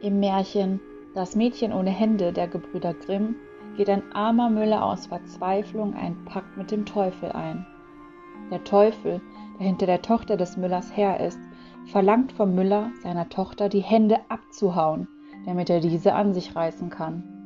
Im Märchen Das Mädchen ohne Hände der Gebrüder Grimm geht ein armer Müller aus Verzweiflung einen Pakt mit dem Teufel ein. Der Teufel, der hinter der Tochter des Müllers her ist, verlangt vom Müller, seiner Tochter die Hände abzuhauen, damit er diese an sich reißen kann.